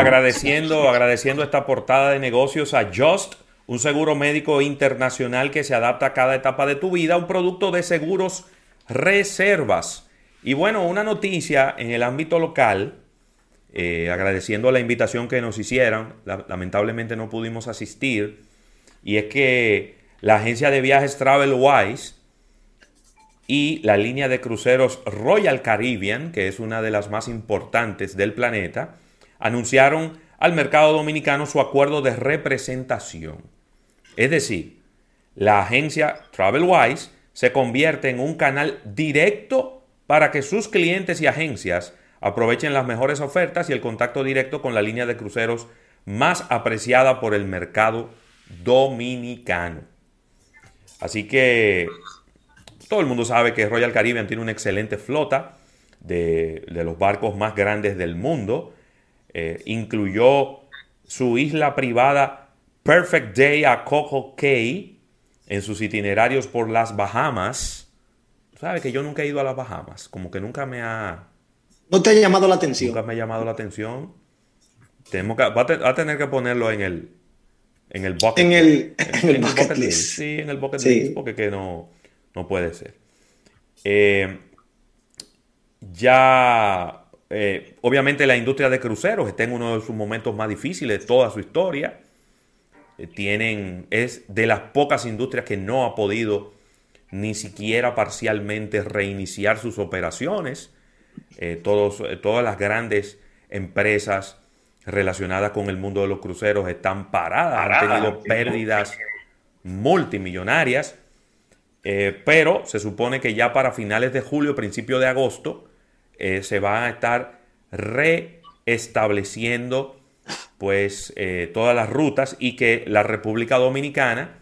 agradeciendo, agradeciendo esta portada de negocios a Just, un seguro médico internacional que se adapta a cada etapa de tu vida, un producto de seguros reservas. Y bueno, una noticia en el ámbito local, eh, agradeciendo la invitación que nos hicieron, lamentablemente no pudimos asistir, y es que la agencia de viajes TravelWise y la línea de cruceros Royal Caribbean, que es una de las más importantes del planeta, anunciaron al mercado dominicano su acuerdo de representación. Es decir, la agencia TravelWise se convierte en un canal directo para que sus clientes y agencias aprovechen las mejores ofertas y el contacto directo con la línea de cruceros más apreciada por el mercado dominicano. Así que todo el mundo sabe que Royal Caribbean tiene una excelente flota de, los barcos más grandes del mundo. Eh, incluyó su isla privada Perfect Day a Coco Cay en sus itinerarios por las Bahamas. Sabes que yo nunca he ido a las Bahamas, como que nunca me ha... No te ha llamado la atención. Nunca me ha llamado la atención. Tenemos que, va, a tener que ponerlo en el, en el bucket, en el, en, el bucket, list. Sí, en el bucket list, porque que no, no puede ser. Eh, ya, eh, obviamente la industria de cruceros está en uno de sus momentos más difíciles de toda su historia. Eh, tienen, es de las pocas industrias que no ha podido ni siquiera parcialmente reiniciar sus operaciones. todos, todas las grandes empresas relacionadas con el mundo de los cruceros están paradas, han tenido pérdidas multimillonarias. Eh, pero se supone que ya para finales de julio, principio de agosto, eh, se van a estar reestableciendo pues eh, todas las rutas y que la República Dominicana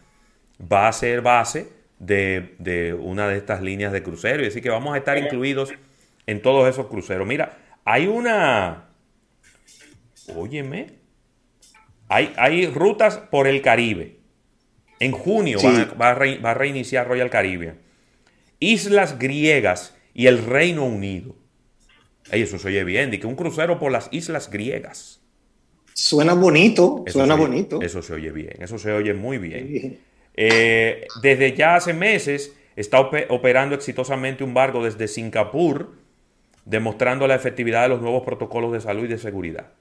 va a ser base de, una de estas líneas de crucero. Y así que vamos a estar incluidos en todos esos cruceros. Mira, hay una... Óyeme. Hay, hay rutas por el Caribe. En junio va, a reiniciar Royal Caribbean. Islas griegas y el Reino Unido. Eso se oye bien, que un crucero por las islas griegas. Suena bonito, suena bonito. Eso se oye bien, eso se oye muy bien. Eh, desde ya hace meses está operando exitosamente un barco desde Singapur, demostrando la efectividad de los nuevos protocolos de salud y de seguridad.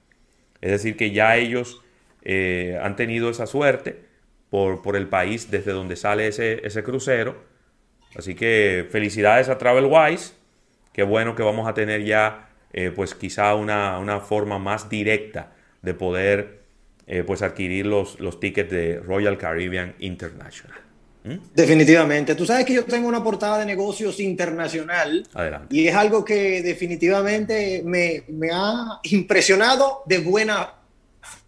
Es decir, que ya ellos eh, han tenido esa suerte por, el país desde donde sale ese, ese crucero. Así que felicidades a TravelWise. Qué bueno que vamos a tener ya, eh, pues quizá una, forma más directa de poder eh, pues adquirir los, los tickets de Royal Caribbean International. ¿Mm? Definitivamente. Tú sabes que yo tengo una portada de negocios internacional. Adelante. Y es algo que definitivamente me, me ha impresionado de buena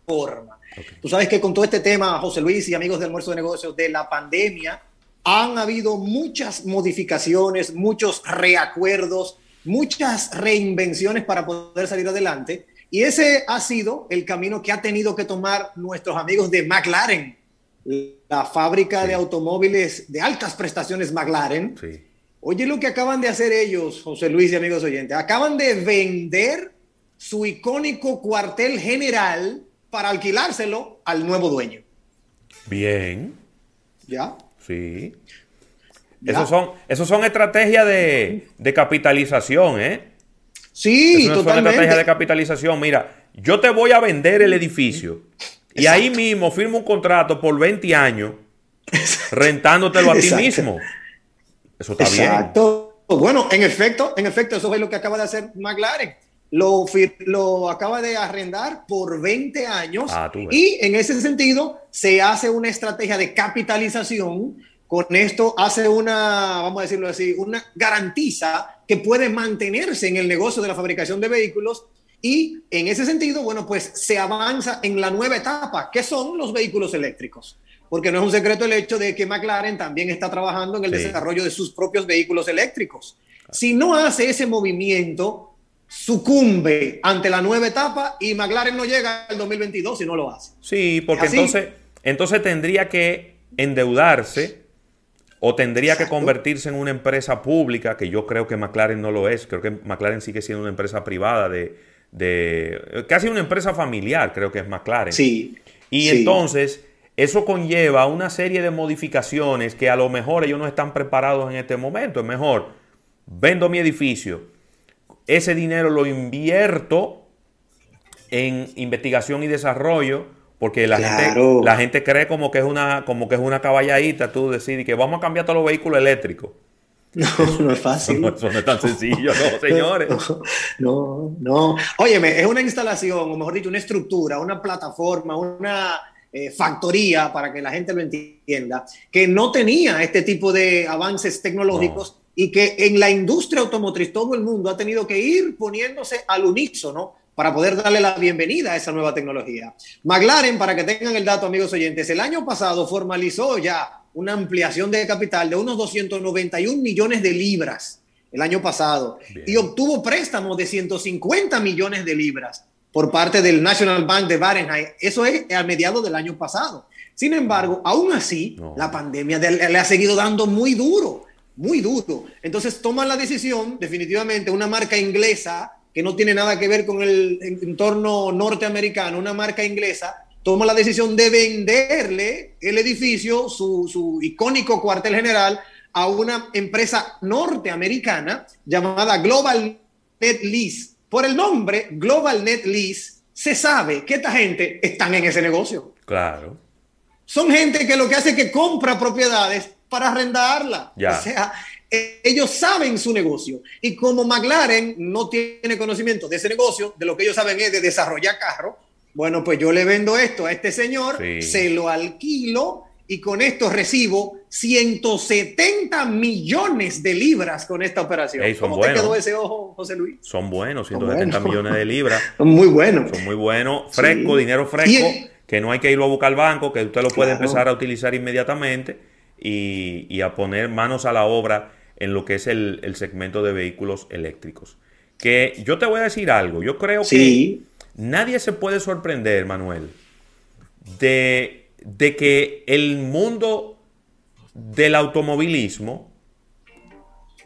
forma. Tú sabes que con todo este tema, José Luis y amigos del almuerzo de negocios, de la pandemia, han habido muchas modificaciones, muchos reacuerdos, muchas reinvenciones para poder salir adelante. Y ese ha sido el camino que ha tenido que tomar nuestros amigos de McLaren, la fábrica de automóviles de altas prestaciones McLaren. Oye lo que acaban de hacer ellos, José Luis y amigos oyentes. Acaban de vender su icónico cuartel general para alquilárselo al nuevo dueño. Bien. ¿Ya? Sí. Esos son, esos son estrategias de, capitalización, ¿eh? Sí, totalmente. Son estrategias de capitalización. Mira, yo te voy a vender el edificio y ahí mismo firmo un contrato por 20 años rentándotelo a ti mismo. Eso está bien. Exacto. Bueno, en efecto, en efecto, eso es lo que acaba de hacer McLaren lo, lo acaba de arrendar por 20 años ah, y en ese sentido se hace una estrategia de capitalización. Con esto hace una, vamos a decirlo así, una garantiza que puede mantenerse en el negocio de la fabricación de vehículos y en ese sentido, bueno, pues se avanza en la nueva etapa, que son los vehículos eléctricos. Porque no es un secreto el hecho de que McLaren también está trabajando en el desarrollo de sus propios vehículos eléctricos. Si no hace ese movimiento, sucumbe ante la nueva etapa y McLaren no llega al 2022 si no lo hace. Sí, porque entonces, entonces tendría que endeudarse o tendría que convertirse en una empresa pública, que yo creo que McLaren no lo es, creo que McLaren sigue siendo una empresa privada de, de casi una empresa familiar, creo que es McLaren. Sí. Y entonces eso conlleva una serie de modificaciones que a lo mejor ellos no están preparados en este momento. Es mejor, vendo mi edificio, ese dinero lo invierto en investigación y desarrollo, porque la, gente, la gente cree como que es una, como que es una caballadita, tú decides que vamos a cambiar todos los vehículos eléctricos. No, no es fácil. Eso no, es tan sencillo, no, señores. No, no. Óyeme, es una instalación, o mejor dicho, una estructura, una plataforma, una eh, factoría, para que la gente lo entienda, que no tenía este tipo de avances tecnológicos y que en la industria automotriz todo el mundo ha tenido que ir poniéndose al unísono para poder darle la bienvenida a esa nueva tecnología. McLaren, para que tengan el dato, amigos oyentes, el año pasado formalizó ya una ampliación de capital de unos 291 millones de libras el año pasado y obtuvo préstamos de 150 millones de libras por parte del National Bank de Barenheim. Eso es a mediados del año pasado. Sin embargo, aún así, la pandemia le ha seguido dando muy duro, muy duro. Entonces toman la decisión, definitivamente, una marca inglesa que no tiene nada que ver con el entorno norteamericano, una marca inglesa toma la decisión de venderle el edificio, su, icónico cuartel general, a una empresa norteamericana llamada Global Net Lease. Por el nombre Global Net Lease, se sabe que esta gente están en ese negocio. Claro. Son gente que lo que hace es que compra propiedades para arrendarla. O sea, e, ellos saben su negocio. Y como McLaren no tiene conocimiento de ese negocio, de lo que ellos saben es de desarrollar carros, bueno, pues yo le vendo esto a este señor, se lo alquilo y con esto recibo 170 millones de libras con esta operación. ¿Cómo te quedó ese ojo, José Luis? Son buenos, 170 millones de libras. Son muy buenos. Son muy buenos, fresco, dinero fresco, que no hay que irlo a buscar al banco, que usted lo puede empezar a utilizar inmediatamente y, a poner manos a la obra en lo que es el, segmento de vehículos eléctricos. Que yo te voy a decir algo, yo creo que Nadie se puede sorprender, Manuel, de, que el mundo del automovilismo,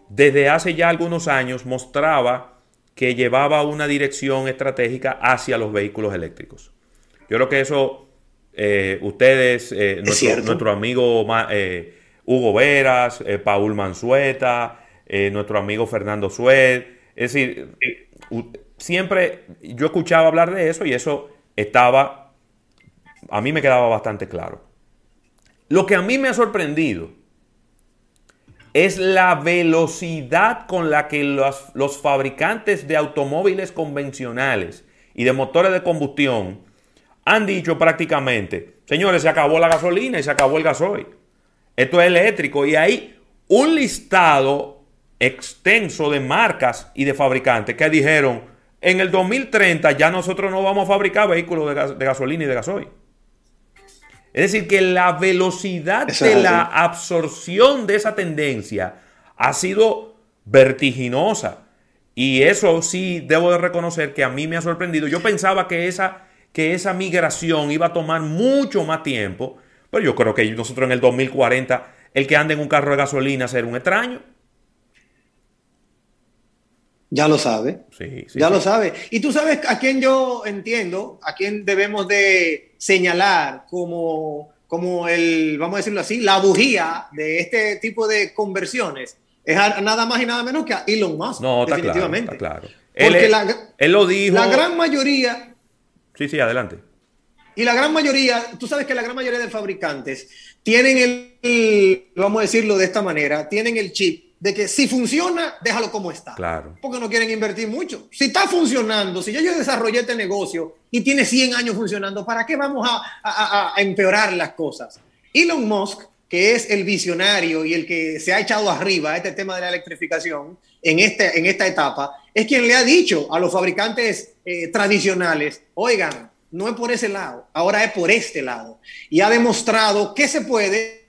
desde hace ya algunos años, mostraba que llevaba una dirección estratégica hacia los vehículos eléctricos. Yo creo que eso, eh, ustedes, eh, nuestro, amigo eh, Hugo Veras, Paul Mansueta, nuestro amigo Fernando Sued, es decir, siempre yo escuchaba hablar de eso y eso estaba, a mí me quedaba bastante claro. Lo que a mí me ha sorprendido es la velocidad con la que los, los fabricantes de automóviles convencionales y de motores de combustión han dicho prácticamente, señores, se acabó la gasolina y se acabó el gasoil. Esto es eléctrico y hay un listado extenso de marcas y de fabricantes que dijeron, en el 2030 ya nosotros no vamos a fabricar vehículos de, gasolina y de gasoil. Es decir, que la velocidad de la absorción de esa tendencia ha sido vertiginosa. Y eso sí debo de reconocer que a mí me ha sorprendido. Yo pensaba que esa, que esa migración iba a tomar mucho más tiempo, pero yo creo que nosotros en el 2040, el que ande en un carro de gasolina será un extraño. Ya lo sabe. Sí, ya lo sabe. Y tú sabes a quién yo entiendo, a quién debemos de señalar como, como el, vamos a decirlo así, la bujía de este tipo de conversiones. Es nada más y nada menos que a Elon Musk. No, definitivamente. claro. Porque la, él lo dijo. La gran mayoría. Sí, sí, adelante. Y la gran mayoría, tú sabes que la gran mayoría de fabricantes tienen el, vamos a decirlo de esta manera, tienen el chip de que si funciona, déjalo como está. Claro. Porque no quieren invertir mucho. Si está funcionando, si ya yo desarrollé este negocio y tiene 100 años funcionando, ¿para qué vamos a, empeorar las cosas? Elon Musk, que es el visionario y el que se ha echado arriba a este tema de la electrificación en, este, en esta etapa, es quien le ha dicho a los fabricantes eh, tradicionales, oigan, no es por ese lado, ahora es por este lado. Y ha demostrado que se puede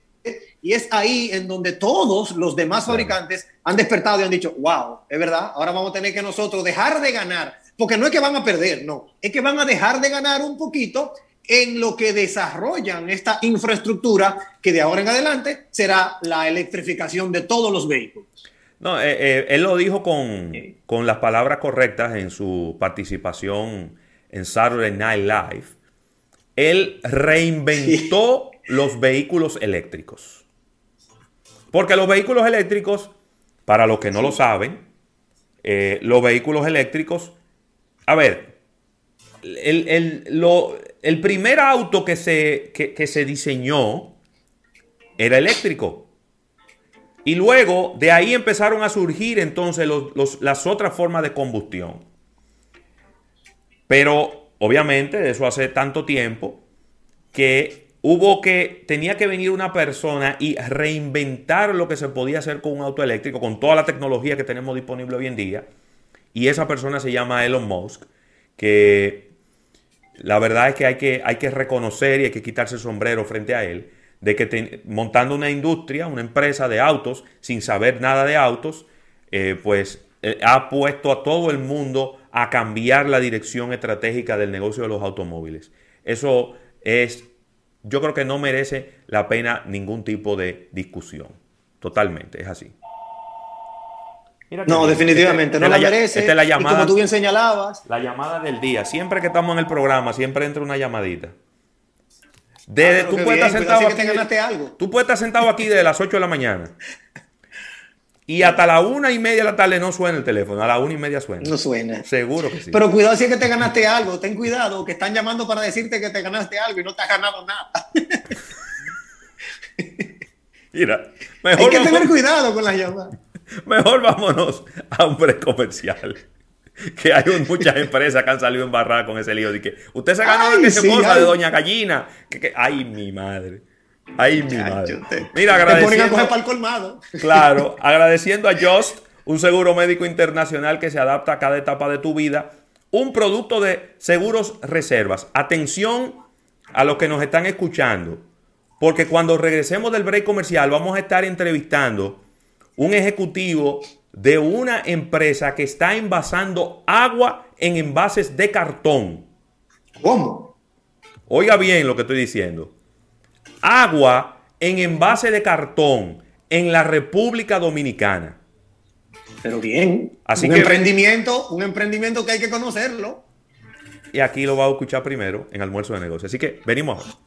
y es ahí en donde todos los demás fabricantes han despertado y han dicho, wow, es verdad, ahora vamos a tener que nosotros dejar de ganar, porque no es que van a perder, no, es que van a dejar de ganar un poquito en lo que desarrollan esta infraestructura que de ahora en adelante será la electrificación de todos los vehículos. No, eh, eh, él lo dijo con, con, las palabras correctas en su participación en Saturday Night Live. Él reinventó los vehículos eléctricos. Porque los vehículos eléctricos, para los que no lo saben, eh, los vehículos eléctricos, a ver, el, primer auto que se, que se diseñó era eléctrico. Y luego de ahí empezaron a surgir entonces las otras formas de combustión. Pero obviamente eso hace tanto tiempo que hubo que, tenía que venir una persona y reinventar lo que se podía hacer con un auto eléctrico, con toda la tecnología que tenemos disponible hoy en día. Y esa persona se llama Elon Musk, que la verdad es que hay que, hay que reconocer y hay que quitarse el sombrero frente a él de que montando una industria, una empresa de autos, sin saber nada de autos, eh, pues eh, ha puesto a todo el mundo a cambiar la dirección estratégica del negocio de los automóviles. Eso es, yo creo que no merece la pena ningún tipo de discusión. Totalmente, es así. no, definitivamente, no la, merece. la llamada, y como tú bien señalabas. La llamada del día. Siempre que estamos en el programa, siempre entra una llamadita. Desde, tú, puedes estar sentado aquí, tú puedes estar sentado aquí desde las 8 de la mañana. Y hasta la una y media de la tarde no suena el teléfono. A la una y media suena. No suena. Seguro que sí. Pero cuidado si es que te ganaste algo. Ten cuidado, que están llamando para decirte que te ganaste algo y no te has ganado nada. Mira, mejor. Hay que tener cuidado con las llamadas. Mejor vámonos a un precomercial. que hay muchas empresas que han salido embarradas con ese lío de que usted se ganó de esa cosa de Doña Gallina. Que, ay, mi madre. Ay, mi madre. Mira, agradeciendo. para el colmado. Claro, agradeciendo a Just, un seguro médico internacional que se adapta a cada etapa de tu vida. Un producto de seguros reservas. Atención a los que nos están escuchando. Porque cuando regresemos del break comercial, vamos a estar entrevistando un ejecutivo de una empresa que está envasando agua en envases de cartón. ¿Cómo? Oiga bien lo que estoy diciendo. Agua en envase de cartón en la República Dominicana. Pero bien. Así un emprendimiento, un emprendimiento que hay que conocerlo. Y aquí lo va a escuchar primero en almuerzo de negocio. Así que venimos